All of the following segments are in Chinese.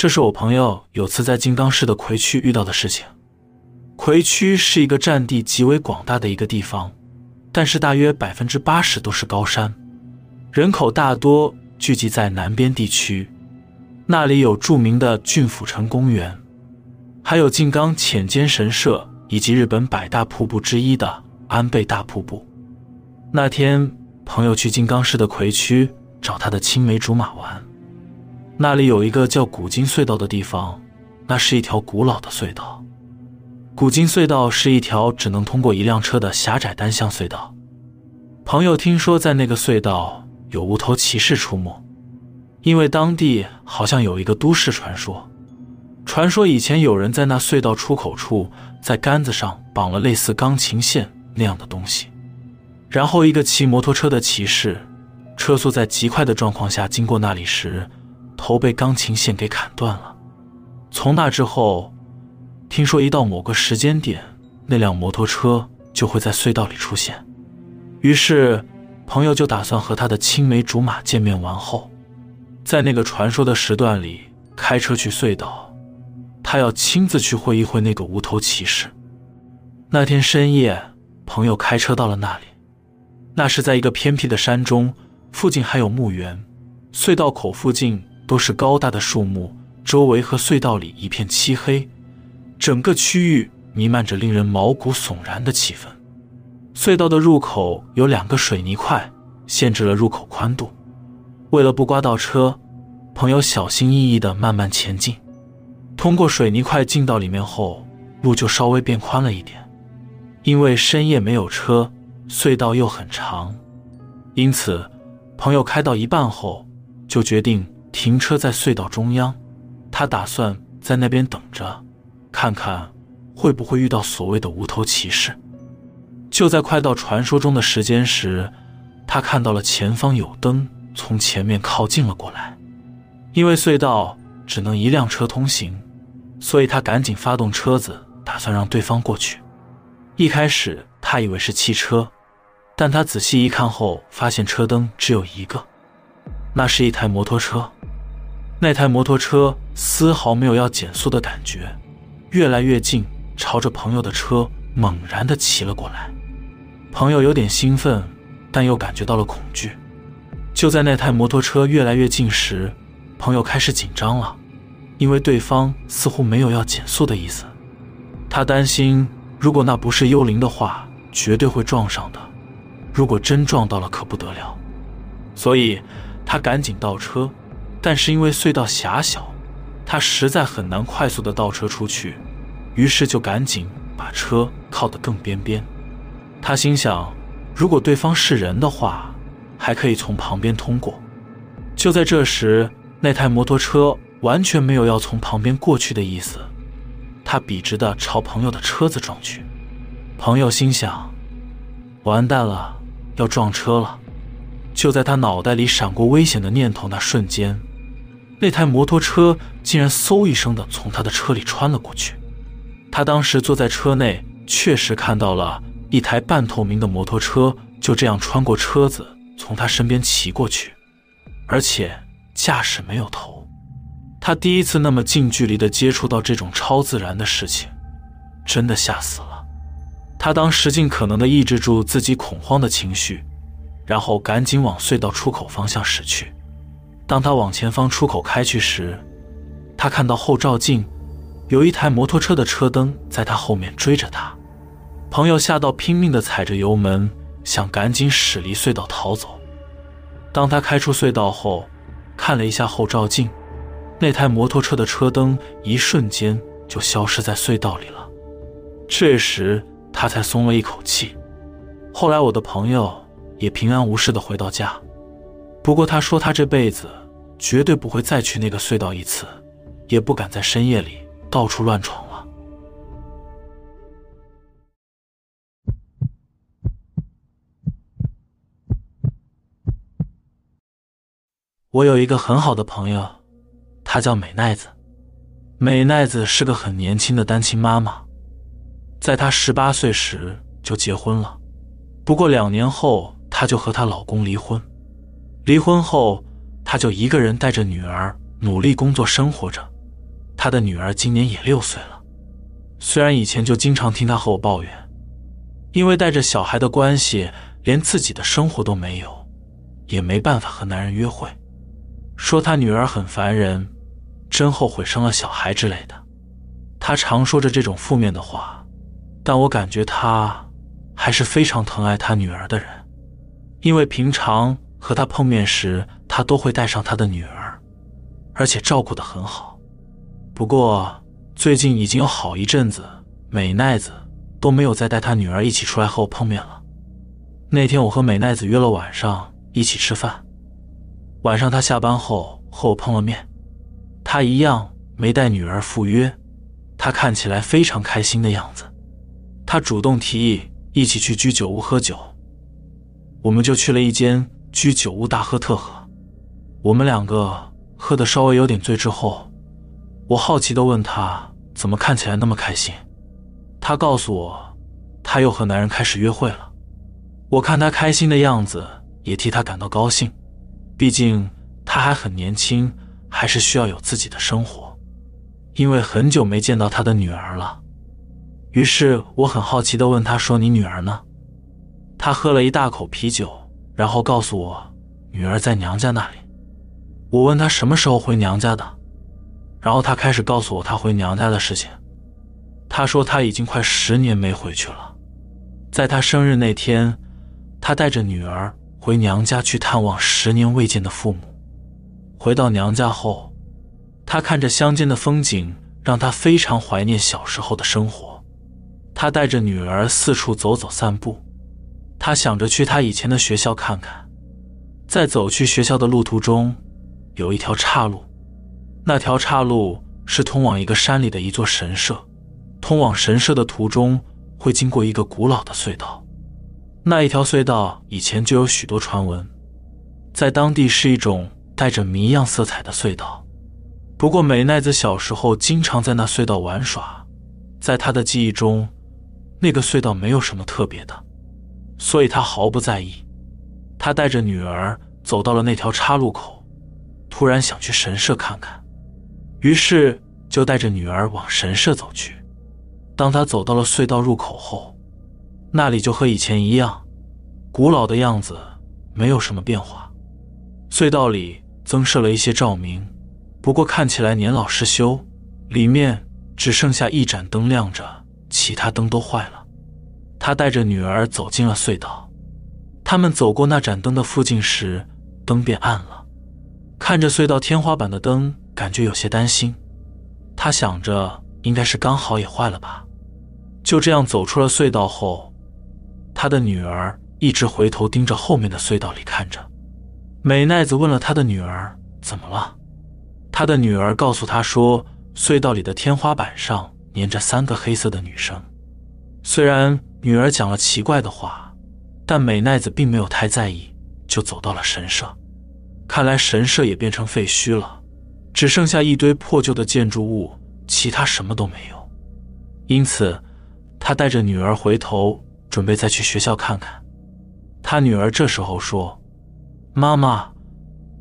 这是我朋友有次在金刚市的葵区遇到的事情。葵区是一个占地极为广大的一个地方，但是大约百分之八十都是高山，人口大多聚集在南边地区。那里有著名的郡府城公园，还有静冈浅间神社，以及日本百大瀑布之一的安倍大瀑布。那天，朋友去金刚市的葵区找他的青梅竹马玩。那里有一个叫古今隧道的地方，那是一条古老的隧道。古今隧道是一条只能通过一辆车的狭窄单向隧道。朋友听说在那个隧道有无头骑士出没，因为当地好像有一个都市传说，传说以前有人在那隧道出口处在杆子上绑了类似钢琴线那样的东西，然后一个骑摩托车的骑士，车速在极快的状况下经过那里时，头被钢琴线给砍断了。从那之后。听说一到某个时间点，那辆摩托车就会在隧道里出现。于是，朋友就打算和他的青梅竹马见面完后，在那个传说的时段里开车去隧道。他要亲自去会一会那个无头骑士。那天深夜，朋友开车到了那里。那是在一个偏僻的山中，附近还有墓园。隧道口附近都是高大的树木，周围和隧道里一片漆黑。整个区域弥漫着令人毛骨悚然的气氛。隧道的入口有两个水泥块，限制了入口宽度。为了不刮到车，朋友小心翼翼地慢慢前进。通过水泥块进到里面后，路就稍微变宽了一点。因为深夜没有车，隧道又很长，因此朋友开到一半后就决定停车在隧道中央。他打算在那边等着。看看会不会遇到所谓的无头骑士。就在快到传说中的时间时，他看到了前方有灯从前面靠近了过来。因为隧道只能一辆车通行，所以他赶紧发动车子，打算让对方过去。一开始他以为是汽车，但他仔细一看后，发现车灯只有一个，那是一台摩托车。那台摩托车丝毫没有要减速的感觉。越来越近，朝着朋友的车猛然的骑了过来。朋友有点兴奋，但又感觉到了恐惧。就在那台摩托车越来越近时，朋友开始紧张了，因为对方似乎没有要减速的意思。他担心，如果那不是幽灵的话，绝对会撞上的。如果真撞到了，可不得了。所以，他赶紧倒车，但是因为隧道狭小。他实在很难快速的倒车出去，于是就赶紧把车靠得更边边。他心想，如果对方是人的话，还可以从旁边通过。就在这时，那台摩托车完全没有要从旁边过去的意思，他笔直的朝朋友的车子撞去。朋友心想，完蛋了，要撞车了。就在他脑袋里闪过危险的念头那瞬间。那台摩托车竟然嗖一声的从他的车里穿了过去。他当时坐在车内，确实看到了一台半透明的摩托车就这样穿过车子，从他身边骑过去，而且驾驶没有头。他第一次那么近距离的接触到这种超自然的事情，真的吓死了。他当时尽可能的抑制住自己恐慌的情绪，然后赶紧往隧道出口方向驶去。当他往前方出口开去时，他看到后照镜有一台摩托车的车灯在他后面追着他。朋友吓到拼命地踩着油门，想赶紧驶离隧道逃走。当他开出隧道后，看了一下后照镜，那台摩托车的车灯一瞬间就消失在隧道里了。这时他才松了一口气。后来我的朋友也平安无事地回到家，不过他说他这辈子。绝对不会再去那个隧道一次，也不敢在深夜里到处乱闯了。我有一个很好的朋友，她叫美奈子。美奈子是个很年轻的单亲妈妈，在她十八岁时就结婚了，不过两年后她就和她老公离婚。离婚后。他就一个人带着女儿努力工作生活着，他的女儿今年也六岁了。虽然以前就经常听他和我抱怨，因为带着小孩的关系，连自己的生活都没有，也没办法和男人约会，说他女儿很烦人，真后悔生了小孩之类的。他常说着这种负面的话，但我感觉他还是非常疼爱他女儿的人，因为平常和他碰面时，他都会带上他的女儿，而且照顾得很好。不过。最近已经有好一阵子，美奈子都没有再带她女儿一起出来和我碰面了。那天我和美奈子约了晚上一起吃饭，晚上她下班后和我碰了面，她一样没带女儿赴约，她看起来非常开心的样子。她主动提议一起去居酒屋喝酒，我们就去了一间居酒屋大喝特喝。我们两个喝的稍微有点醉之后，我好奇的问她。怎么看起来那么开心？她告诉我，她又和男人开始约会了。我看她开心的样子，也替她感到高兴。毕竟她还很年轻，还是需要有自己的生活。因为很久没见到她的女儿了，于是我很好奇地问她说：“你女儿呢？”她喝了一大口啤酒，然后告诉我，女儿在娘家那里。我问她什么时候回娘家的。然后她开始告诉我她回娘家的事情。她说她已经快十年没回去了。在她生日那天，他带着女儿回娘家去探望十年未见的父母。回到娘家后，他看着乡间的风景，让他非常怀念小时候的生活。他带着女儿四处走走散步，他想着去他以前的学校看看。在走去学校的路途中，有一条岔路。那条岔路是通往一个山里的一座神社，通往神社的途中会经过一个古老的隧道。那一条隧道以前就有许多传闻，在当地是一种带着谜样色彩的隧道。不过美奈子小时候经常在那隧道玩耍，在她的记忆中，那个隧道没有什么特别的，所以他毫不在意。他带着女儿走到了那条岔路口，突然想去神社看看。于是就带着女儿往神社走去。当他走到了隧道入口后，那里就和以前一样，古老的样子，没有什么变化。隧道里增设了一些照明，不过看起来年老失修，里面只剩下一盏灯亮着，其他灯都坏了。他带着女儿走进了隧道。他们走过那盏灯的附近时，灯变暗了。看着隧道天花板的灯。感觉有些担心，他想着应该是刚好也坏了吧。就这样走出了隧道后，他的女儿一直回头盯着后面的隧道里看着。美奈子问了他的女儿怎么了，他的女儿告诉他说，隧道里的天花板上粘着三个黑色的女生。虽然女儿讲了奇怪的话，但美奈子并没有太在意，就走到了神社。看来神社也变成废墟了。只剩下一堆破旧的建筑物，其他什么都没有。因此，他带着女儿回头，准备再去学校看看。他女儿这时候说：“妈妈，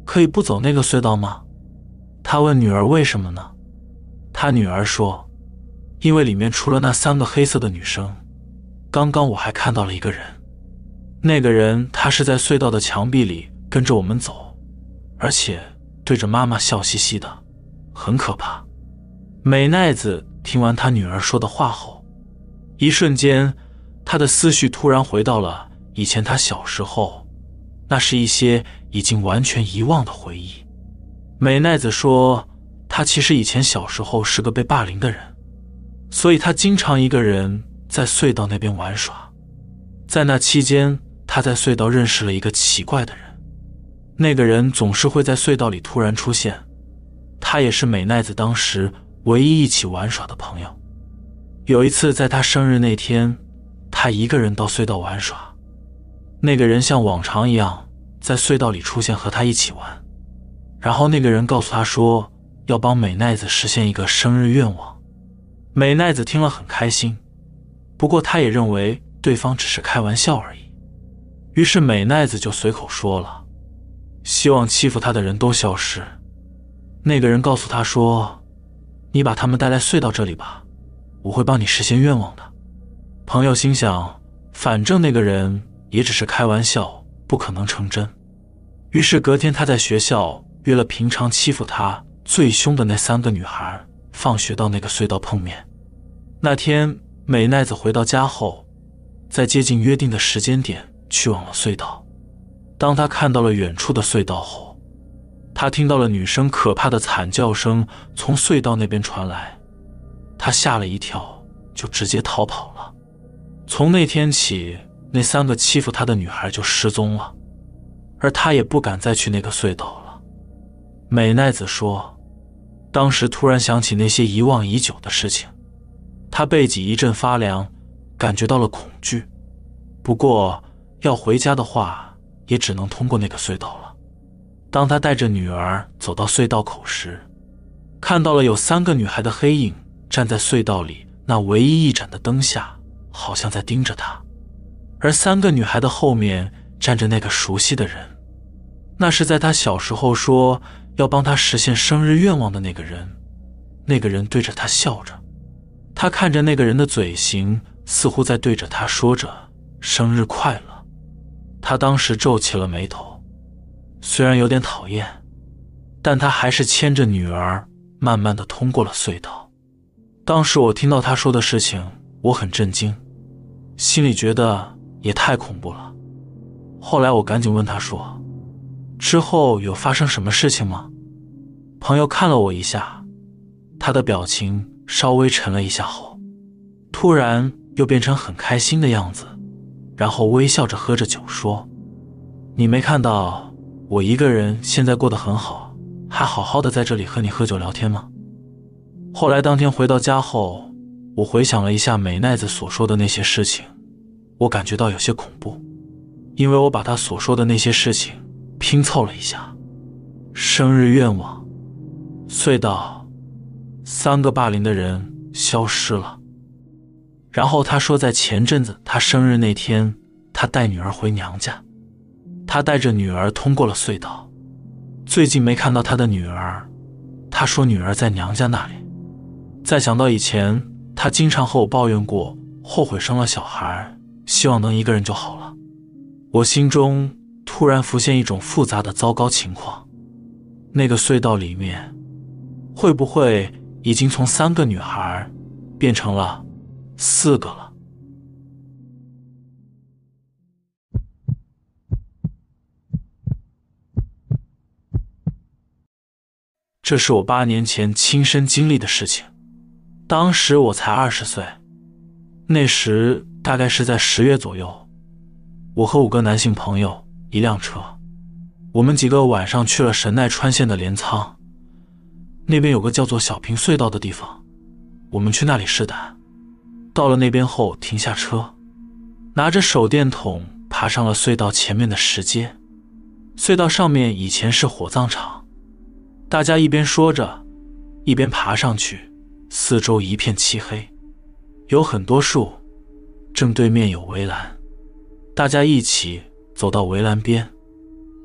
可以不走那个隧道吗？”他问女儿：“为什么呢？”他女儿说：“因为里面除了那三个黑色的女生，刚刚我还看到了一个人。那个人他是在隧道的墙壁里跟着我们走，而且……”对着妈妈笑嘻嘻的，很可怕。美奈子听完她女儿说的话后，一瞬间，她的思绪突然回到了以前她小时候，那是一些已经完全遗忘的回忆。美奈子说，她其实以前小时候是个被霸凌的人，所以她经常一个人在隧道那边玩耍。在那期间，他在隧道认识了一个奇怪的人。那个人总是会在隧道里突然出现，他也是美奈子当时唯一一起玩耍的朋友。有一次，在他生日那天，他一个人到隧道玩耍，那个人像往常一样在隧道里出现和他一起玩。然后那个人告诉他说要帮美奈子实现一个生日愿望。美奈子听了很开心，不过他也认为对方只是开玩笑而已，于是美奈子就随口说了。希望欺负他的人都消失。那个人告诉他说：“你把他们带来隧道这里吧，我会帮你实现愿望的。”朋友心想，反正那个人也只是开玩笑，不可能成真。于是隔天，他在学校约了平常欺负他最凶的那三个女孩，放学到那个隧道碰面。那天，美奈子回到家后，在接近约定的时间点去往了隧道。当他看到了远处的隧道后，他听到了女生可怕的惨叫声从隧道那边传来，他吓了一跳，就直接逃跑了。从那天起，那三个欺负他的女孩就失踪了。而他也不敢再去那个隧道了。美奈子说：“当时突然想起那些遗忘已久的事情，他背脊一阵发凉，感觉到了恐惧。不过要回家的话，也只能通过那个隧道了。”当他带着女儿走到隧道口时，看到了有三个女孩的黑影站在隧道里那唯一一盏的灯下，好像在盯着他。而三个女孩的后面。站着那个熟悉的人，那是在他小时候说要帮他实现生日愿望的那个人。那个人对着他笑着，他看着那个人的嘴型，似乎在对着他说着“生日快乐”。他当时皱起了眉头，虽然有点讨厌，但他还是牵着女儿慢慢的通过了隧道。当时我听到他说的事情，我很震惊，心里觉得也太恐怖了。后来我赶紧问他说：“之后有发生什么事情吗？”朋友看了我一下，他的表情稍微沉了一下后，突然又变成很开心的样子，然后微笑着喝着酒说：“你没看到我一个人现在过得很好，还好好的在这里和你喝酒聊天吗？”后来当天回到家后，我回想了一下美奈子所说的那些事情，我感觉到有些恐怖。因为我把他所说的那些事情拼凑了一下，生日愿望、隧道、三个霸凌的人消失了。然后他说，在前阵子他生日那天，他带女儿回娘家，他带着女儿通过了隧道。最近没看到他的女儿，他说女儿在娘家那里。再想到以前他经常和我抱怨过，后悔生了小孩，希望能一个人就好了。我心中突然浮现一种复杂的糟糕情况：那个隧道里面，会不会已经从三个女孩变成了四个了？这是我八年前亲身经历的事情，当时我才二十岁，那时大概是在十月左右。我和五个男性朋友，一辆车，我们几个晚上去了神奈川县的镰仓，那边有个叫做小平隧道的地方，我们去那里试胆。到了那边后，停下车，拿着手电筒爬上了隧道前面的石阶。隧道上面以前是火葬场，大家一边说着，一边爬上去。四周一片漆黑，有很多树，正对面有围栏。大家一起走到围栏边，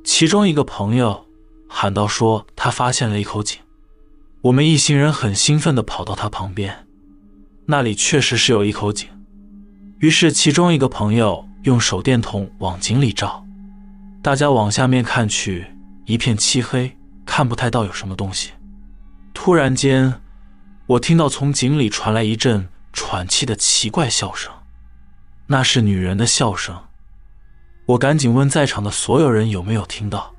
其中一个朋友喊道：“说他发现了一口井。”我们一行人很兴奋地跑到他旁边，那里确实是有一口井。于是，其中一个朋友用手电筒往井里照，大家往下面看去，一片漆黑，看不太到有什么东西。突然间，我听到从井里传来一阵喘气的奇怪笑声，那是女人的笑声。我赶紧问在场的所有人有没有听到，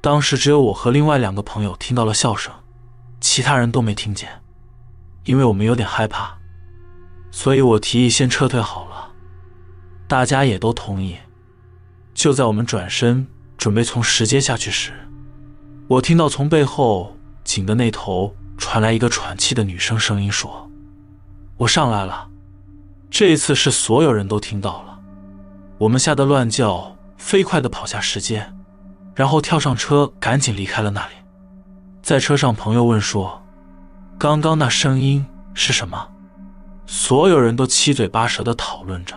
当时只有我和另外两个朋友听到了笑声，其他人都没听见。因为我们有点害怕，所以我提议先撤退好了，大家也都同意。就在我们转身准备从石阶下去时，我听到从背后井的那头传来一个喘气的女生声音说：“我上来了。”这一次是所有人都听到了。我们吓得乱叫，飞快地跑下石阶，然后跳上车，赶紧离开了那里。在车上，朋友问说：“刚刚那声音是什么？”所有人都七嘴八舌地讨论着。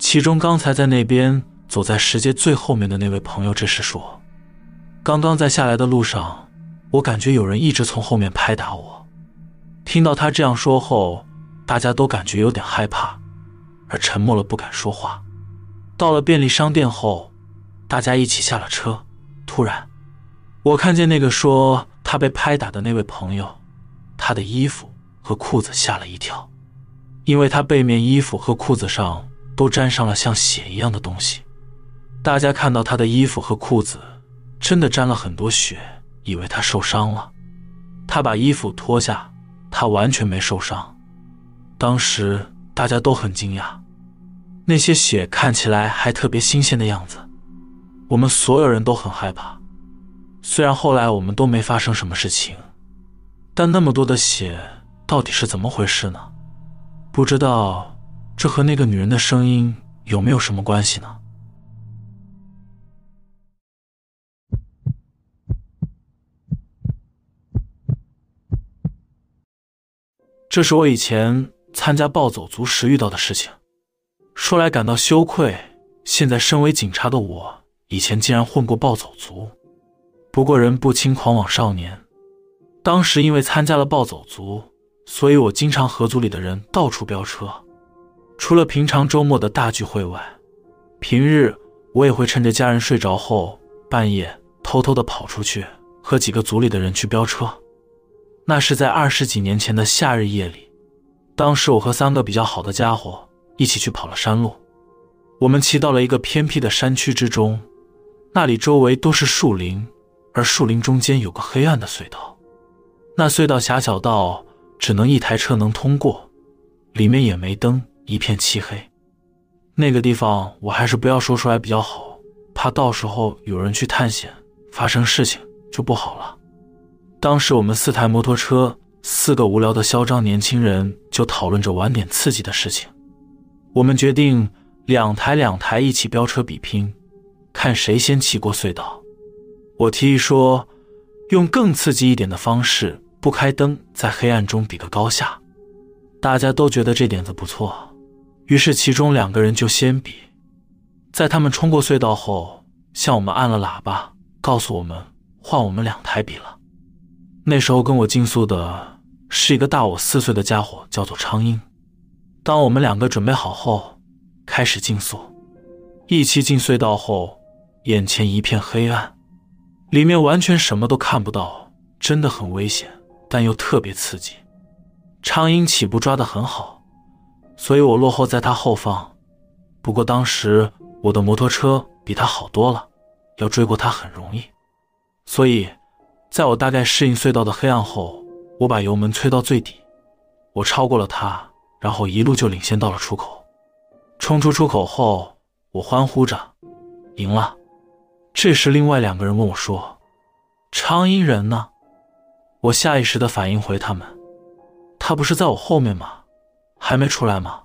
其中，刚才在那边走在石阶最后面的那位朋友这时说：“刚刚在下来的路上，我感觉有人一直从后面拍打我，听到他这样说后，大家都感觉有点害怕，而沉默了，不敢说话。到了便利商店后，大家一起下了车。突然，我看见那个说他被拍打的那位朋友，他的衣服和裤子吓了一跳，因为他背面衣服和裤子上都沾上了像血一样的东西。大家看到他的衣服和裤子真的沾了很多血，以为他受伤了。他把衣服脱下，他完全没受伤。当时大家都很惊讶，那些血看起来还特别新鲜的样子。我们所有人都很害怕。虽然后来我们都没发生什么事情，但那么多的血到底是怎么回事呢？不知道这和那个女人的声音有没有什么关系呢？这是我以前参加暴走族时遇到的事情，说来感到羞愧。现在身为警察的我，以前竟然混过暴走族。不过人不轻狂枉少年，当时因为参加了暴走族，所以我经常和组里的人到处飙车。除了平常周末的大聚会外，平日我也会趁着家人睡着后，半夜偷偷的跑出去和几个组里的人去飙车。那是在二十几年前的夏日夜里，当时我和三个比较好的家伙一起去跑了山路。我们骑到了一个偏僻的山区之中，那里周围都是树林，而树林中间有个黑暗的隧道。那隧道狭小到只能一台车能通过，里面也没灯，一片漆黑。那个地方我还是不要说出来比较好，怕到时候有人去探险发生事情就不好了。当时我们四台摩托车，四个无聊的嚣张年轻人就讨论着玩点刺激的事情。我们决定两台两台一起飙车比拼，看谁先骑过隧道。我提议说，用更刺激一点的方式，不开灯，在黑暗中比个高下。大家都觉得这点子不错，于是其中两个人就先比。在他们冲过隧道后，向我们按了喇叭，告诉我们换我们两台比了。那时候跟我竞速的是一个大我四岁的家伙，叫做昌英。当我们两个准备好后，开始竞速。一起进隧道后，眼前一片黑暗，里面完全什么都看不到，真的很危险，但又特别刺激。昌英起步抓得很好，所以我落后在他后方。不过当时我的摩托车比他好多了，要追过他很容易，所以。在我大概适应隧道的黑暗后，我把油门催到最底，我超过了他，然后一路就领先到了出口。冲出出口后，我欢呼着赢了。这时，另外两个人问我说：“昌英人呢？”我下意识的反应回他们：“他不是在我后面吗？还没出来吗？”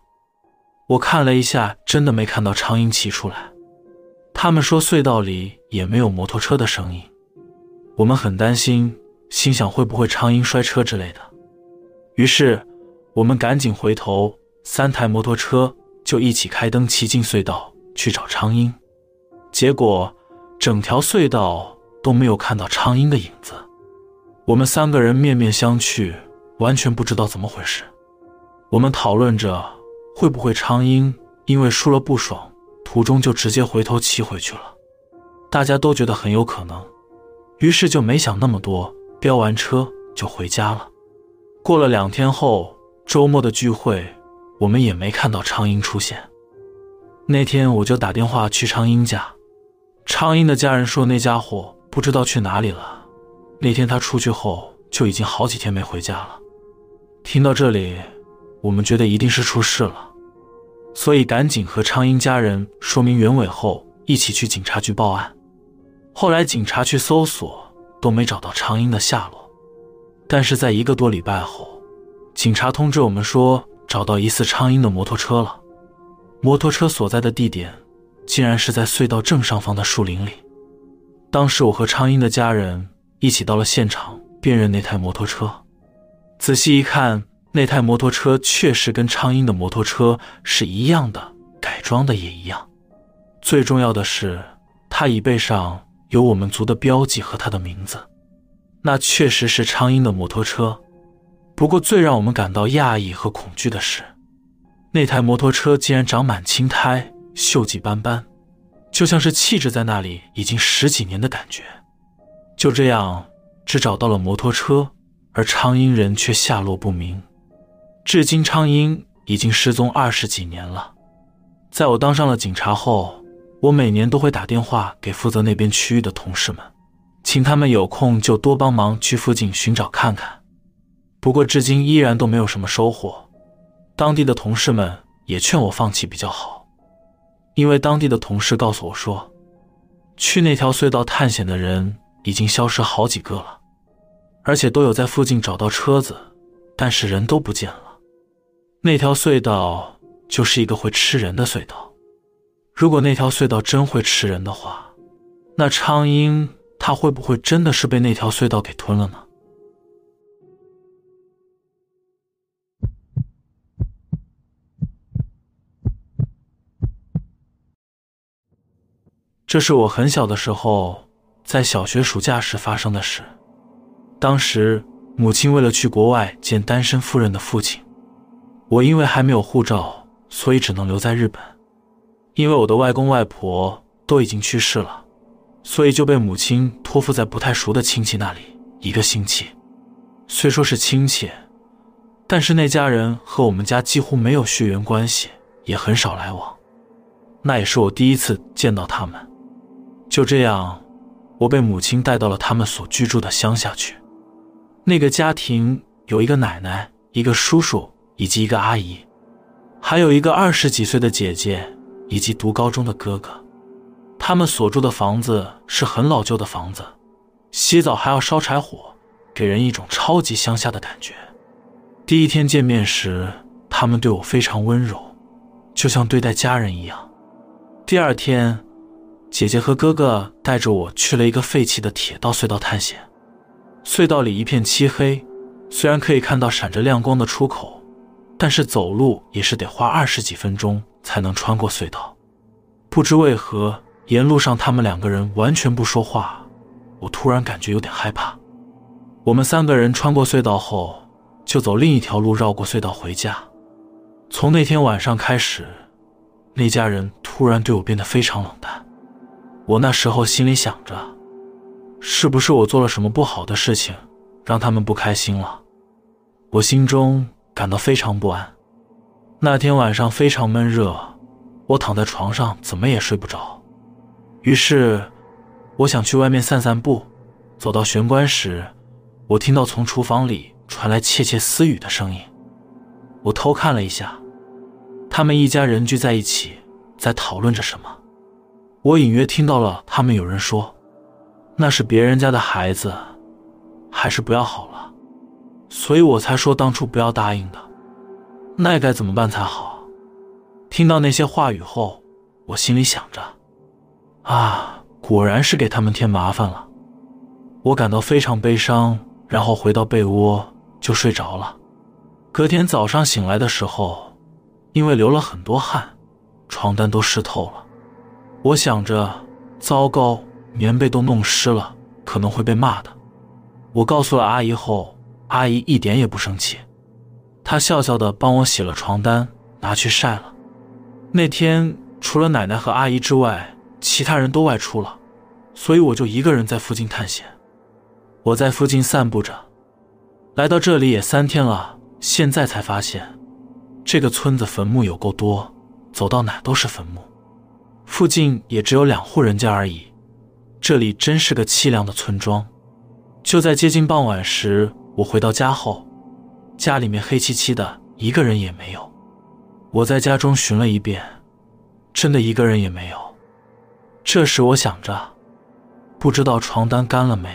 我看了一下，真的没看到昌英骑出来。他们说隧道里也没有摩托车的声音。我们很担心，心想会不会昌英摔车之类的。于是，我们赶紧回头，三台摩托车就一起开灯骑进隧道去找昌英。结果，整条隧道都没有看到昌英的影子。我们三个人面面相觑，完全不知道怎么回事。我们讨论着，会不会昌英因为输了不爽，途中就直接回头骑回去了。大家都觉得很有可能。于是就没想那么多，飙完车就回家了。过了两天后，周末的聚会，我们也没看到昌英出现。那天我就打电话去昌英家，昌英的家人说那家伙不知道去哪里了。那天他出去后就已经好几天没回家了。听到这里，我们觉得一定是出事了，所以赶紧和昌英家人说明原委后，一起去警察局报案。后来警察去搜索，都没找到昌英的下落。但是在一个多礼拜后，警察通知我们说找到疑似昌英的摩托车了。摩托车所在的地点，竟然是在隧道正上方的树林里。当时我和昌英的家人一起到了现场，辨认那台摩托车。仔细一看，那台摩托车确实跟昌英的摩托车是一样的，改装的也一样。最重要的是，他椅背上。有我们族的标记和他的名字，那确实是昌英的摩托车。不过最让我们感到讶异和恐惧的是，那台摩托车竟然长满青苔，锈迹斑斑，就像是弃置在那里已经十几年的感觉。就这样，只找到了摩托车，而昌英人却下落不明。至今，昌英已经失踪二十几年了。在我当上了警察后，我每年都会打电话给负责那边区域的同事们，请他们有空就多帮忙去附近寻找看看。不过，至今依然都没有什么收获。当地的同事们也劝我放弃比较好，因为当地的同事告诉我说，去那条隧道探险的人。已经消失好几个了，而且都有在附近找到车子，但是人都不见了。那条隧道就是一个会吃人的隧道。如果那条隧道真会吃人的话，那昌英他会不会真的是被那条隧道给吞了呢？这是我很小的时候。在小学暑假时发生的事。当时母亲为了去国外见单身夫人的父亲，我因为还没有护照，所以只能留在日本。因为我的外公外婆都已经去世了，所以就被母亲托付在不太熟的亲戚那里一个星期。虽说是亲戚，但是那家人和我们家几乎没有血缘关系，也很少来往。那也是我第一次见到他们。就这样。我被母亲带到了他们所居住的乡下去。那个家庭有一个奶奶、一个叔叔以及一个阿姨，还有一个二十几岁的姐姐以及读高中的哥哥。他们所住的房子是很老旧的房子，洗澡还要烧柴火，给人一种超级乡下的感觉。第一天见面时，他们对我非常温柔，就像对待家人一样。第二天。姐姐和哥哥带着我去了一个废弃的铁道隧道探险。隧道里一片漆黑，虽然可以看到闪着亮光的出口，但是走路也是得花二十几分钟才能穿过隧道。不知为何，沿路上他们两个人完全不说话，我突然感觉有点害怕。我们三个人穿过隧道后，就走另一条路绕过隧道回家。从那天晚上开始，那家人突然对我变得非常冷淡。我那时候心里想着，是不是我做了什么不好的事情，让他们不开心了？我心中感到非常不安。那天晚上非常闷热，我躺在床上怎么也睡不着。于是，我想去外面散散步。走到玄关时，我听到从厨房里传来窃窃私语的声音。我偷看了一下，他们一家人聚在一起，在讨论着什么。我隐约听到了他们有人说：“那是别人家的孩子，还是不要好了。”所以我才说当初不要答应的。那该怎么办才好？听到那些话语后，我心里想着：“啊，果然是给他们添麻烦了。”我感到非常悲伤，然后回到被窝就睡着了。隔天早上醒来的时候，因为流了很多汗，床单都湿透了。我想着，糟糕，棉被都弄湿了，可能会被骂的。我告诉了阿姨后，阿姨一点也不生气，她笑笑的帮我洗了床单，拿去晒了。那天除了奶奶和阿姨之外，其他人都外出了，所以我就一个人在附近探险。我在附近散步着，来到这里也三天了，现在才发现，这个村子坟墓有够多，走到哪都是坟墓。附近也只有两户人家而已，这里真是个凄凉的村庄。就在接近傍晚时，我回到家后，家里面黑漆漆的，一个人也没有。我在家中寻了一遍，真的一个人也没有。这时我想着，不知道床单干了没，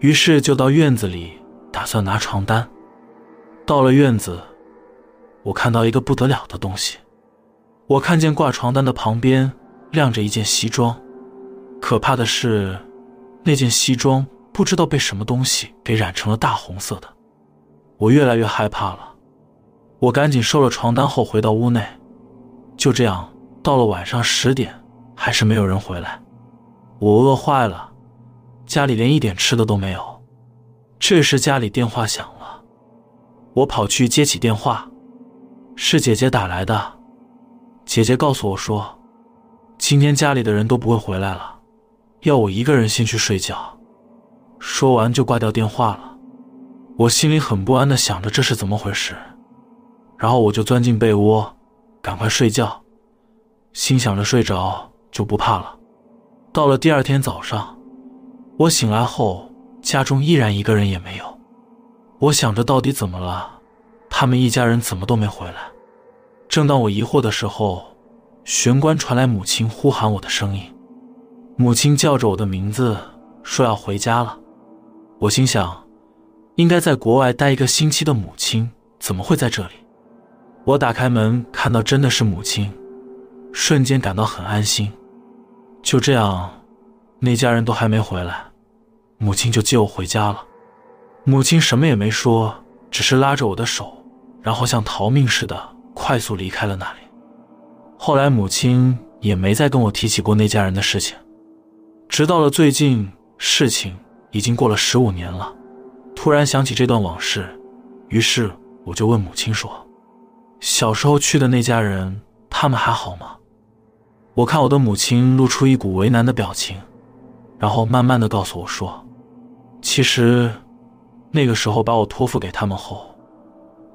于是就到院子里打算拿床单。到了院子，我看到一个不得了的东西。我看见挂床单的旁边晾着一件西装，可怕的是，那件西装不知道被什么东西给染成了大红色的。我越来越害怕了，我赶紧收了床单后回到屋内。就这样，到了晚上十点，还是没有人回来。我饿坏了，家里连一点吃的都没有。这时家里电话响了，我跑去接起电话，是姐姐打来的。姐姐告诉我说，今天家里的人都不会回来了，要我一个人先去睡觉。说完就挂掉电话了。我心里很不安的想着这是怎么回事，然后我就钻进被窝，赶快睡觉，心想着睡着就不怕了。到了第二天早上，我醒来后，家中依然一个人也没有。我想着到底怎么了，他们一家人怎么都没回来。正当我疑惑的时候，玄关传来母亲呼喊我的声音，母亲叫着我的名字，说要回家了。我心想，应该在国外待一个星期的母亲怎么会在这里？我打开门，看到真的是母亲，瞬间感到很安心。就这样，那家人都还没回来，母亲就接我回家了。母亲什么也没说，只是拉着我的手，然后像逃命似的快速离开了那里。后来母亲也没再跟我提起过那家人的事情。直到了最近，事情已经过了十五年了，突然想起这段往事，于是我就问母亲说：“小时候去的那家人，他们还好吗？”我看我的母亲露出一股为难的表情，然后慢慢的告诉我说：“其实……”那个时候把我托付给他们后，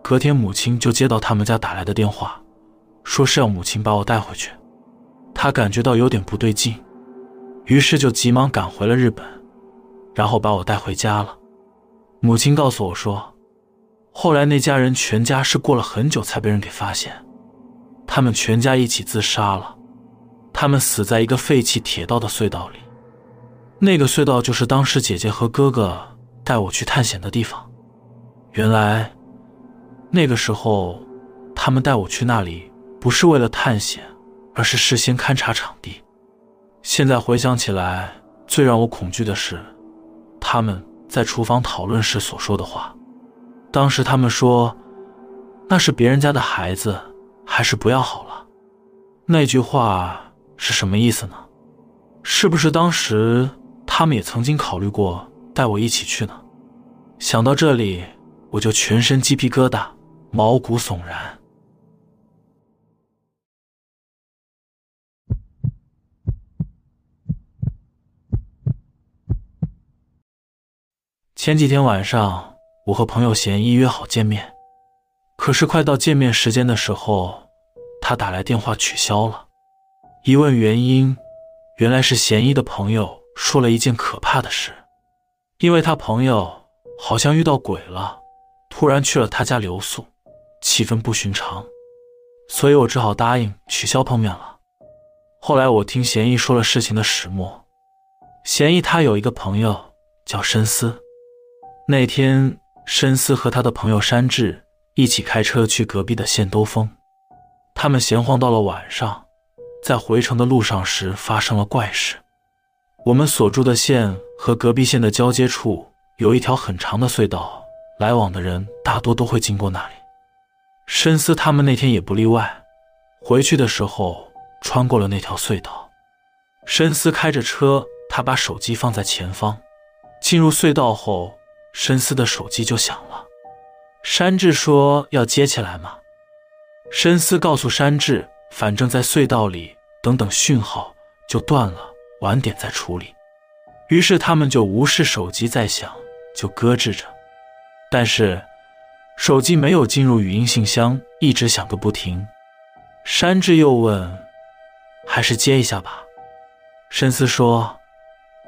隔天母亲就接到他们家打来的电话，说是要母亲把我带回去。他感觉到有点不对劲，于是就急忙赶回了日本，然后把我带回家了。母亲告诉我说，后来那家人全家是过了很久才被人给发现，他们全家一起自杀了，他们死在一个废弃铁道的隧道里，那个隧道就是当时姐姐和哥哥。带我去探险的地方，原来那个时候他们带我去那里不是为了探险，而是事先勘察场地。现在回想起来，最让我恐惧的是他们在厨房讨论时所说的话。当时他们说那是别人家的孩子，还是不要好了。那句话是什么意思呢？是不是当时他们也曾经考虑过？带我一起去呢。想到这里，我就全身鸡皮疙瘩，毛骨悚然。前几天晚上，我和朋友贤一约好见面，可是快到见面时间的时候，他打来电话取消了。一问原因，原来是贤一的朋友说了一件可怕的事。因为他朋友好像遇到鬼了，突然去了他家留宿，气氛不寻常，所以我只好答应取消碰面了。后来我听贤义说了事情的始末，贤义他有一个朋友叫申思，那天申思和他的朋友山治一起开车去隔壁的县兜风，他们闲晃到了晚上，在回城的路上时发生了怪事。我们所住的县和隔壁县的交接处有一条很长的隧道，来往的人大多都会经过那里。申思他们那天也不例外，回去的时候穿过了那条隧道。申思开着车，他把手机放在前方。进入隧道后，申思的手机就响了。山治说要接起来吗？申思告诉山治，反正在隧道里等等讯号就断了。晚点再处理，于是他们就无视手机在响，就搁置着。但是手机没有进入语音信箱，一直响个不停。山治又问：“还是接一下吧。”申思说：“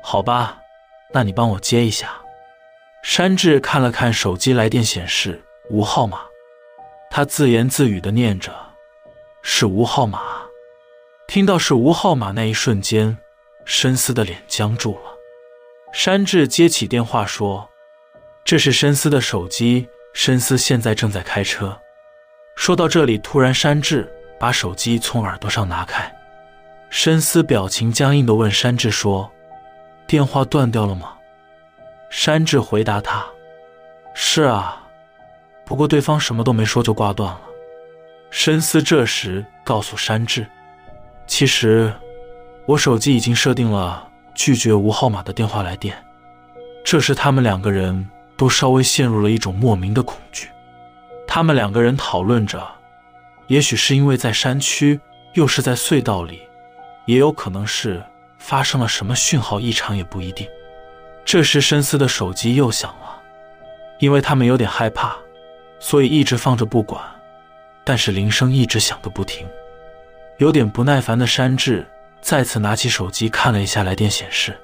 好吧，那你帮我接一下。”山治看了看手机来电显示无号码，他自言自语的念着：“是无号码。”听到是无号码那一瞬间。申思的脸僵住了。山治接起电话说：“这是申思的手机，深思现在正在开车。”说到这里，突然山治把手机从耳朵上拿开。深思表情僵硬的问山治说：“电话断掉了吗？”山治回答他：“是啊，不过对方什么都没说就挂断了。”深思这时告诉山治：“其实……”我手机已经设定了拒绝无号码的电话来电，这时他们两个人都稍微陷入了一种莫名的恐惧。他们两个人讨论着，也许是因为在山区，又是在隧道里，也有可能是发生了什么讯号异常，也不一定。这时，深思的手机又响了，因为他们有点害怕，所以一直放着不管。但是铃声一直响个不停，有点不耐烦的山治再次拿起手机看了一下来电显示，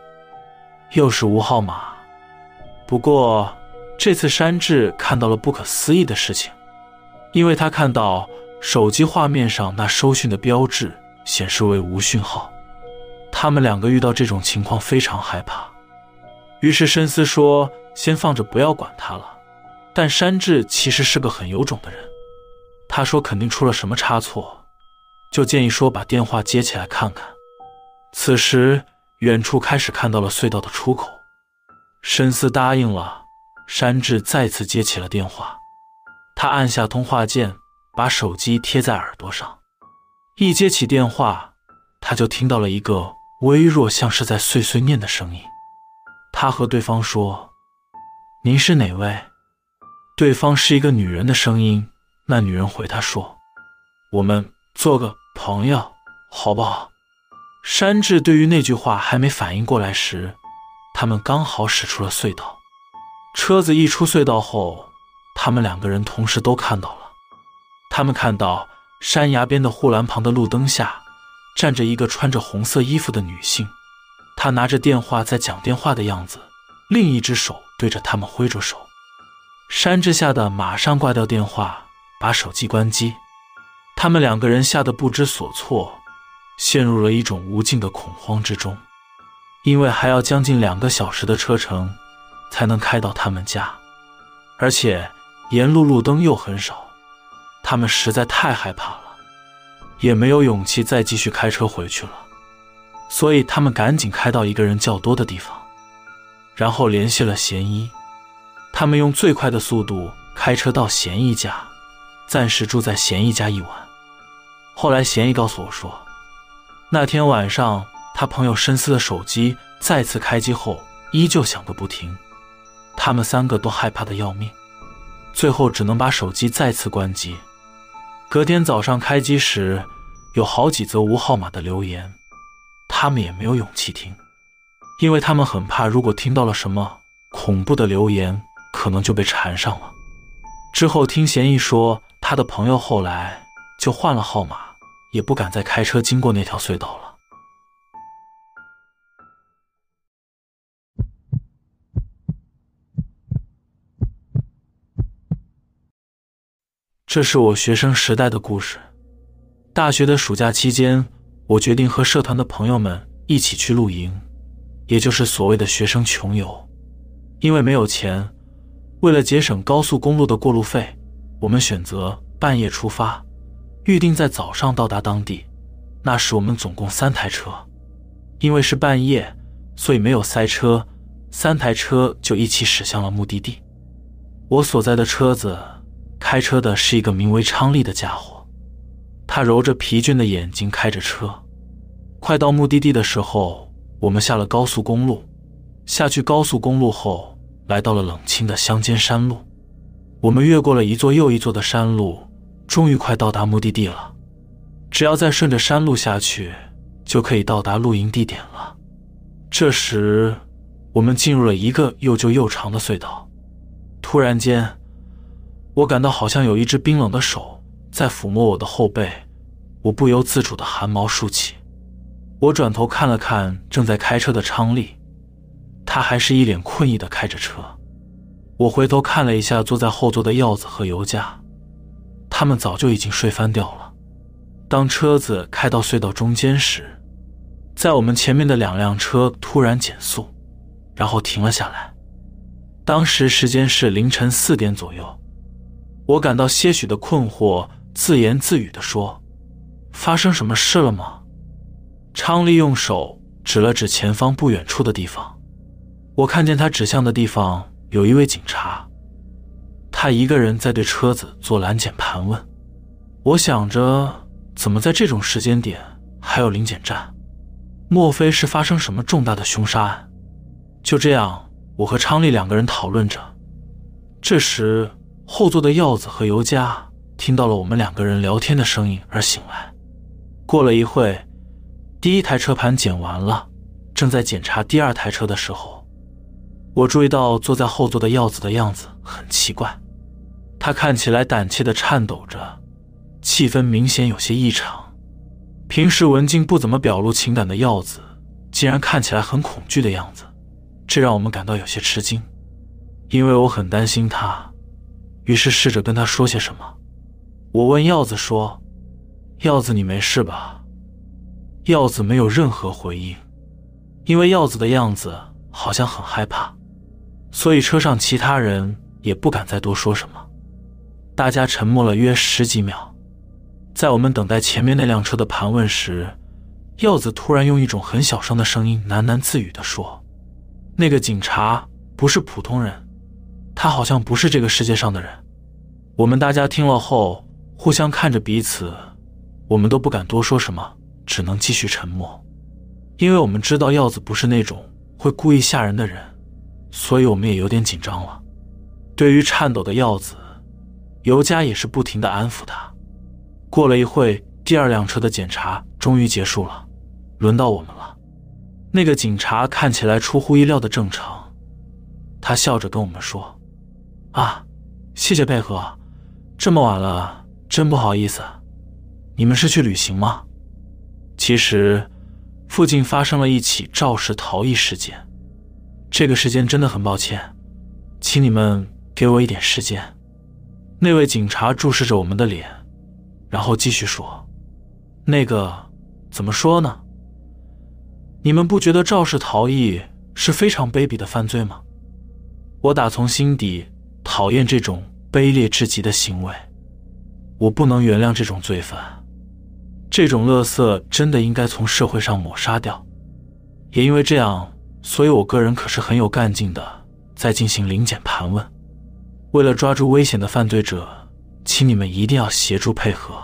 又是无号码。不过这次山治看到了不可思议的事情，因为他看到手机画面上那收讯的标志显示为无讯号。他们两个遇到这种情况非常害怕，于是深思说：“先放着，不要管他了。”但山治其实是个很有种的人。他说：“肯定出了什么差错，就建议说把电话接起来看看。”此时，远处开始看到了隧道的出口。深思答应了。山治再次接起了电话，他按下通话键，把手机贴在耳朵上。一接起电话，他就听到了一个微弱、像是在碎碎念的声音。他和对方说：“您是哪位？”对方是一个女人的声音。那女人回他说：“我们做个朋友，好不好？”山治对于那句话还没反应过来时，他们刚好驶出了隧道。车子一出隧道后，他们两个人同时都看到了。他们看到山崖边的护栏旁的路灯下，站着一个穿着红色衣服的女性，她拿着电话在讲电话的样子，另一只手对着他们挥着手。山治吓得马上挂掉电话。把手机关机，他们两个人吓得不知所措，陷入了一种无尽的恐慌之中，因为还要将近两个小时的车程才能开到他们家，而且沿路路灯又很少，他们实在太害怕了，也没有勇气再继续开车回去了，所以他们赶紧开到一个人较多的地方，然后联系了嫌疑，他们用最快的速度开车到嫌疑家。暂时住在嫌疑家一晚。后来，嫌疑告诉我说，那天晚上他朋友深思的手机再次开机后，依旧响个不停。他们三个都害怕的要命，最后只能把手机再次关机。隔天早上开机时，有好几则无号码的留言，他们也没有勇气听，因为他们很怕，如果听到了什么恐怖的留言，可能就被缠上了。之后听嫌疑说。他的朋友后来就换了号码，也不敢再开车经过那条隧道了。这是我学生时代的故事。大学的暑假期间，我决定和社团的朋友们一起去露营，也就是所谓的学生穷游。因为没有钱，为了节省高速公路的过路费。我们选择半夜出发，预定在早上到达当地。那时我们总共三台车，因为是半夜，所以没有塞车，三台车就一起驶向了目的地。我所在的车子开车的是一个名为昌利的家伙，他揉着疲倦的眼睛开着车。快到目的地的时候，我们下了高速公路，下去高速公路后，来到了冷清的乡间山路。我们越过了一座又一座的山路，终于快到达目的地了。只要再顺着山路下去，就可以到达露营地点了。这时，我们进入了一个又旧又长的隧道。突然间，我感到好像有一只冰冷的手在抚摸我的后背，我不由自主的汗毛竖起。我转头看了看正在开车的昌利，他还是一脸困意的开着车。我回头看了一下坐在后座的耀子和尤佳，他们早就已经睡翻掉了。当车子开到隧道中间时，在我们前面的两辆车突然减速，然后停了下来。当时时间是凌晨四点左右，我感到些许的困惑，自言自语地说：“发生什么事了吗？”昌利用手指了指前方不远处的地方，我看见他指向的地方。有一位警察，他一个人在对车子做拦检盘问。我想着，怎么在这种时间点还有临检站？莫非是发生什么重大的凶杀案？就这样，我和昌利两个人讨论着。这时，后座的耀子和尤佳听到了我们两个人聊天的声音而醒来。过了一会，第一台车盘检完了，正在检查第二台车的时候，我注意到坐在后座的耀子的样子很奇怪，他看起来胆怯的颤抖着，气氛明显有些异常。平时文静不怎么表露情感的耀子，竟然看起来很恐惧的样子，这让我们感到有些吃惊。因为我很担心他，于是试着跟他说些什么。我问耀子说：“耀子，你没事吧？”耀子没有任何回应，因为耀子的样子好像很害怕，所以车上其他人也不敢再多说什么。大家沉默了约十几秒，在我们等待前面那辆车的盘问时，耀子突然用一种很小声的声音喃喃自语地说：“那个警察不是普通人。”他好像不是这个世界上的人。我们大家听了后，互相看着彼此，我们都不敢多说什么，只能继续沉默，因为我们知道耀子不是那种会故意吓人的人，所以我们也有点紧张了。对于颤抖的耀子，尤佳也是不停的安抚他。过了一会，第二辆车的检查终于结束了，轮到我们了。那个警察看起来出乎意料的正常，他笑着跟我们说。啊，谢谢配合。这么晚了，真不好意思。你们是去旅行吗？其实，附近发生了一起肇事逃逸事件。这个时间真的很抱歉，请你们给我一点时间。那位警察注视着我们的脸，然后继续说：“那个，怎么说呢？你们不觉得肇事逃逸是非常卑鄙的犯罪吗？”我打从心底。讨厌这种卑劣至极的行为，我不能原谅这种罪犯，这种垃圾真的应该从社会上抹杀掉。也因为这样，所以我个人可是很有干劲的，在进行临检盘问。为了抓住危险的犯罪者，请你们一定要协助配合。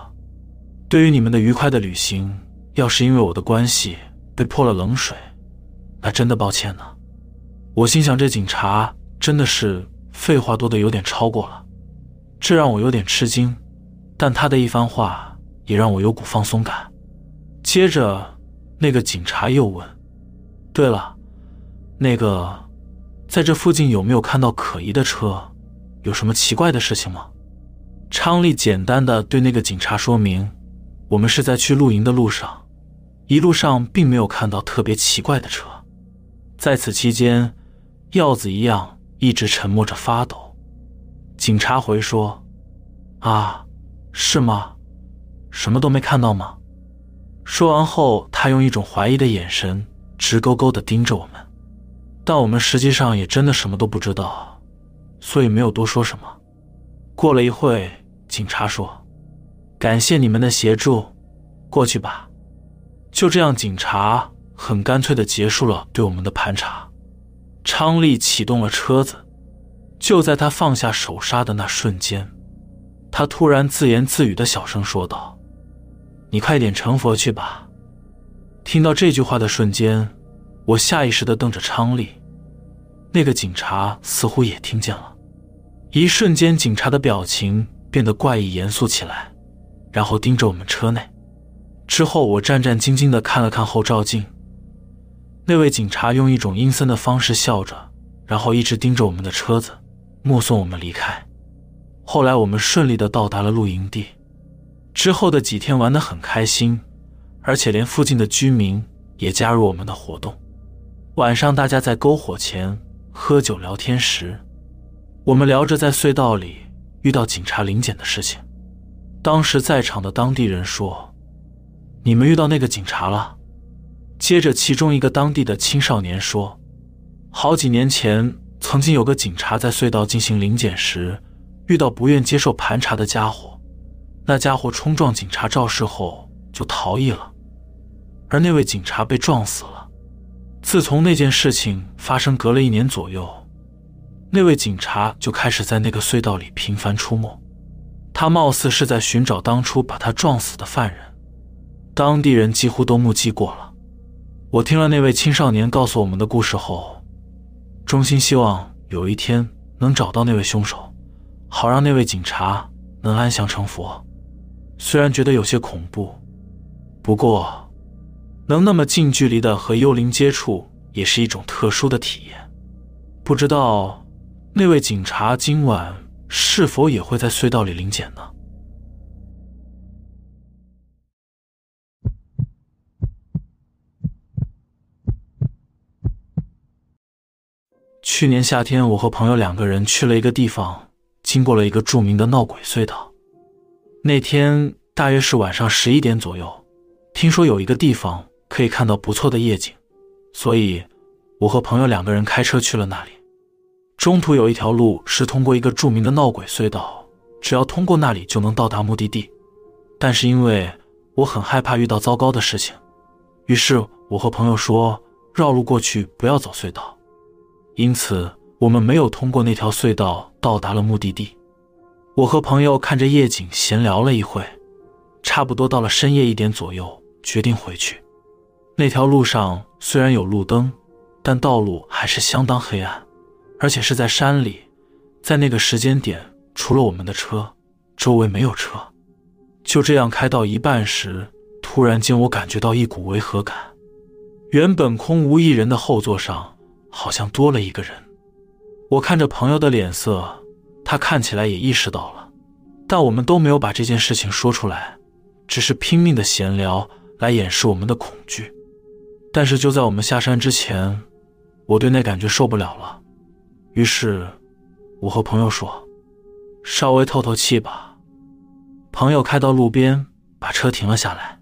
对于你们的愉快的旅行，要是因为我的关系被泼了冷水，那真的抱歉呢。我心想，这警察真的是。废话多的有点超过了，这让我有点吃惊，但他的一番话也让我有股放松感。接着，那个警察又问：“对了，那个，在这附近有没有看到可疑的车？有什么奇怪的事情吗？”昌利简单的对那个警察说明：“我们是在去露营的路上，一路上并没有看到特别奇怪的车。在此期间，耀子一样。”一直沉默着发抖。警察回说：“啊，是吗？什么都没看到吗？”说完后，他用一种怀疑的眼神直勾勾地盯着我们。但我们实际上也真的什么都不知道，所以没有多说什么。过了一会，警察说：“感谢你们的协助，过去吧。”就这样，警察很干脆地结束了对我们的盘查。昌利启动了车子，就在他放下手刹的那瞬间，他突然自言自语的小声说道：“你快点成佛去吧。”听到这句话的瞬间，我下意识的瞪着昌利，那个警察似乎也听见了。一瞬间，警察的表情变得怪异严肃起来，然后盯着我们车内。之后，我战战兢兢的看了看后照镜。那位警察用一种阴森的方式笑着，然后一直盯着我们的车子，目送我们离开。后来我们顺利的到达了露营地，之后的几天玩得很开心，而且连附近的居民也加入我们的活动。晚上大家在篝火前喝酒聊天时，我们聊着在隧道里遇到警察临检的事情。当时在场的当地人说：“你们遇到那个警察了。”接着，其中一个当地的青少年说：“好几年前，曾经有个警察在隧道进行临检时，遇到不愿接受盘查的家伙，那家伙冲撞警察肇事后就逃逸了，而那位警察被撞死了。自从那件事情发生，隔了一年左右，那位警察就开始在那个隧道里频繁出没，他貌似是在寻找当初把他撞死的犯人。当地人几乎都目击过了。”我听了那位青少年告诉我们的故事后，衷心希望有一天能找到那位凶手，好让那位警察能安详成佛。虽然觉得有些恐怖，不过能那么近距离的和幽灵接触，也是一种特殊的体验。不知道那位警察今晚是否也会在隧道里临检呢？去年夏天，我和朋友两个人去了一个地方，经过了一个著名的闹鬼隧道。那天大约是晚上十一点左右，听说有一个地方可以看到不错的夜景，所以我和朋友两个人开车去了那里。中途有一条路是通过一个著名的闹鬼隧道，只要通过那里就能到达目的地。但是因为我很害怕遇到糟糕的事情，于是我和朋友说绕路过去，不要走隧道。因此，我们没有通过那条隧道，到达了目的地。我和朋友看着夜景闲聊了一会，差不多到了深夜一点左右，决定回去。那条路上虽然有路灯，但道路还是相当黑暗，而且是在山里。在那个时间点，除了我们的车，周围没有车。就这样开到一半时，突然间我感觉到一股违和感。原本空无一人的后座上。好像多了一个人，我看着朋友的脸色，他看起来也意识到了，但我们都没有把这件事情说出来，只是拼命的闲聊来掩饰我们的恐惧。但是就在我们下山之前，我对那感觉受不了了，于是我和朋友说：“稍微透透气吧。”朋友开到路边，把车停了下来。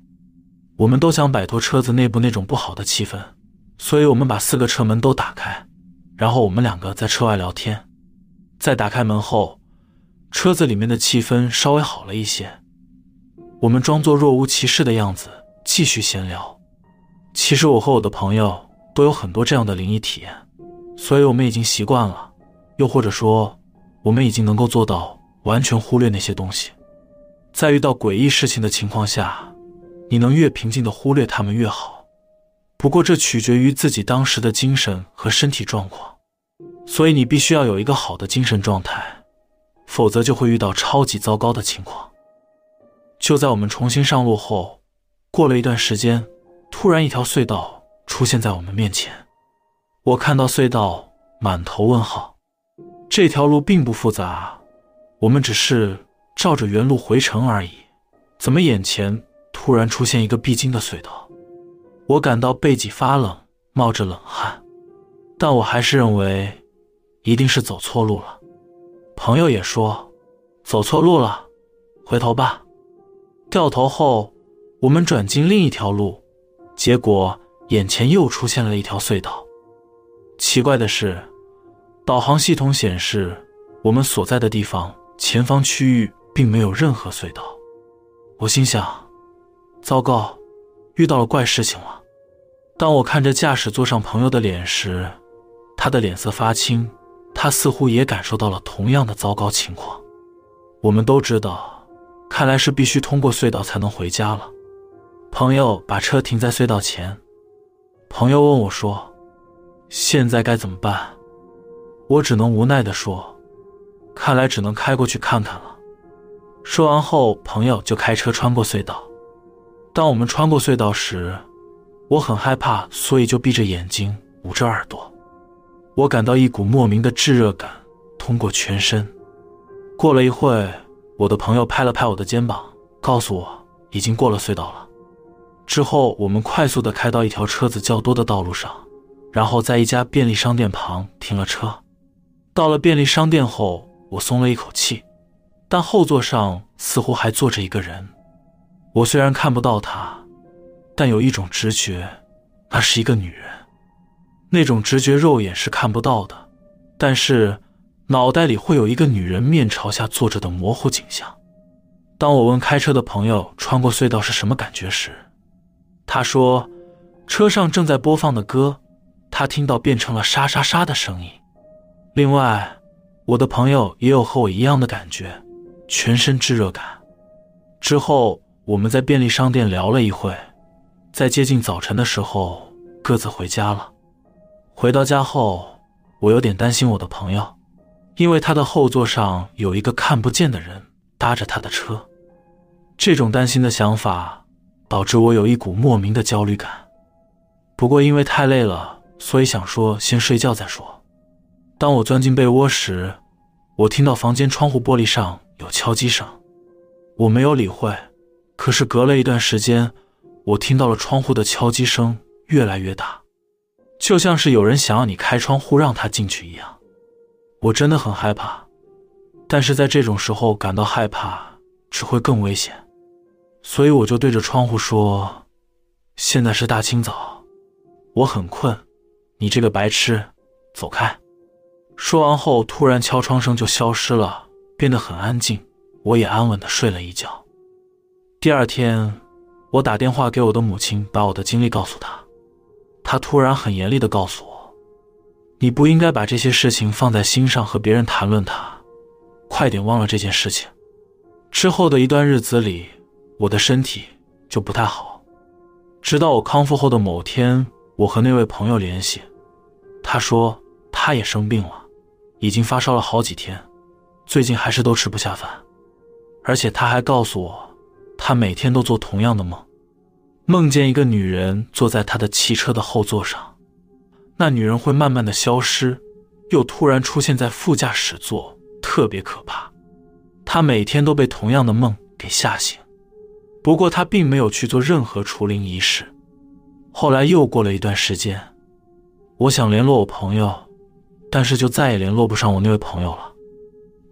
我们都想摆脱车子内部那种不好的气氛。所以我们把四个车门都打开，然后我们两个在车外聊天。在打开门后，车子里面的气氛稍微好了一些。我们装作若无其事的样子继续闲聊。其实我和我的朋友都有很多这样的灵异体验，所以我们已经习惯了，又或者说，我们已经能够做到完全忽略那些东西。在遇到诡异事情的情况下，你能越平静的忽略他们越好。不过，这取决于自己当时的精神和身体状况，所以你必须要有一个好的精神状态，否则就会遇到超级糟糕的情况。就在我们重新上路后，过了一段时间，突然一条隧道出现在我们面前。我看到隧道，满头问号。这条路并不复杂，我们只是照着原路回城而已。怎么眼前突然出现一个必经的隧道？我感到背脊发冷，冒着冷汗，但我还是认为一定是走错路了。朋友也说走错路了，回头吧。掉头后，我们转进另一条路，结果眼前又出现了一条隧道。奇怪的是，导航系统显示我们所在的地方前方区域并没有任何隧道。我心想：糟糕，遇到了怪事情了。当我看着驾驶座上朋友的脸时，他的脸色发青，他似乎也感受到了同样的糟糕情况。我们都知道，看来是必须通过隧道才能回家了。朋友把车停在隧道前，朋友问我说：“现在该怎么办？”我只能无奈地说：“看来只能开过去看看了。”说完后，朋友就开车穿过隧道。当我们穿过隧道时，我很害怕，所以就闭着眼睛，捂着耳朵。我感到一股莫名的炙热感通过全身。过了一会，我的朋友拍了拍我的肩膀，告诉我已经过了隧道了。之后，我们快速的开到一条车子较多的道路上，然后在一家便利商店旁停了车。到了便利商店后，我松了一口气，但后座上似乎还坐着一个人。我虽然看不到他。但有一种直觉，那是一个女人。那种直觉肉眼是看不到的，但是脑袋里会有一个女人面朝下坐着的模糊景象。当我问开车的朋友穿过隧道是什么感觉时，他说车上正在播放的歌，他听到变成了沙沙沙的声音。另外，我的朋友也有和我一样的感觉，全身炙热感。之后我们在便利商店聊了一会。在接近早晨的时候，各自回家了。回到家后，我有点担心我的朋友，因为他的后座上有一个看不见的人搭着他的车。这种担心的想法导致我有一股莫名的焦虑感。不过因为太累了，所以想说先睡觉再说。当我钻进被窝时，我听到房间窗户玻璃上有敲击声，我没有理会。可是隔了一段时间，我听到了窗户的敲击声越来越大，就像是有人想要你开窗户让他进去一样。我真的很害怕，但是在这种时候感到害怕只会更危险，所以我就对着窗户说：“现在是大清早，我很困，你这个白痴，走开。”说完后，突然敲窗声就消失了，变得很安静。我也安稳的睡了一觉。第二天，我打电话给我的母亲，把我的经历告诉她。她突然很严厉的告诉我：“你不应该把这些事情放在心上，和别人谈论它。快点忘了这件事情。”之后的一段日子里，我的身体就不太好。直到我康复后的某天，我和那位朋友联系，他说他也生病了。已经发烧了好几天，最近还是都吃不下饭，而且他还告诉我，他每天都做同样的梦，梦见一个女人坐在他的汽车的后座上，那女人会慢慢的消失，又突然出现在副驾驶座，特别可怕。他每天都被同样的梦给吓醒，不过他并没有去做任何除灵仪式。后来又过了一段时间，我想联络我朋友。但是就再也联络不上我那位朋友了，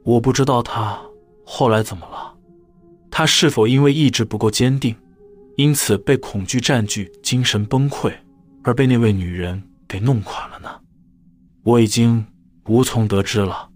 我不知道他后来怎么了，他是否因为意志不够坚定，因此被恐惧占据，精神崩溃，而被那位女人给弄垮了呢？我已经无从得知了。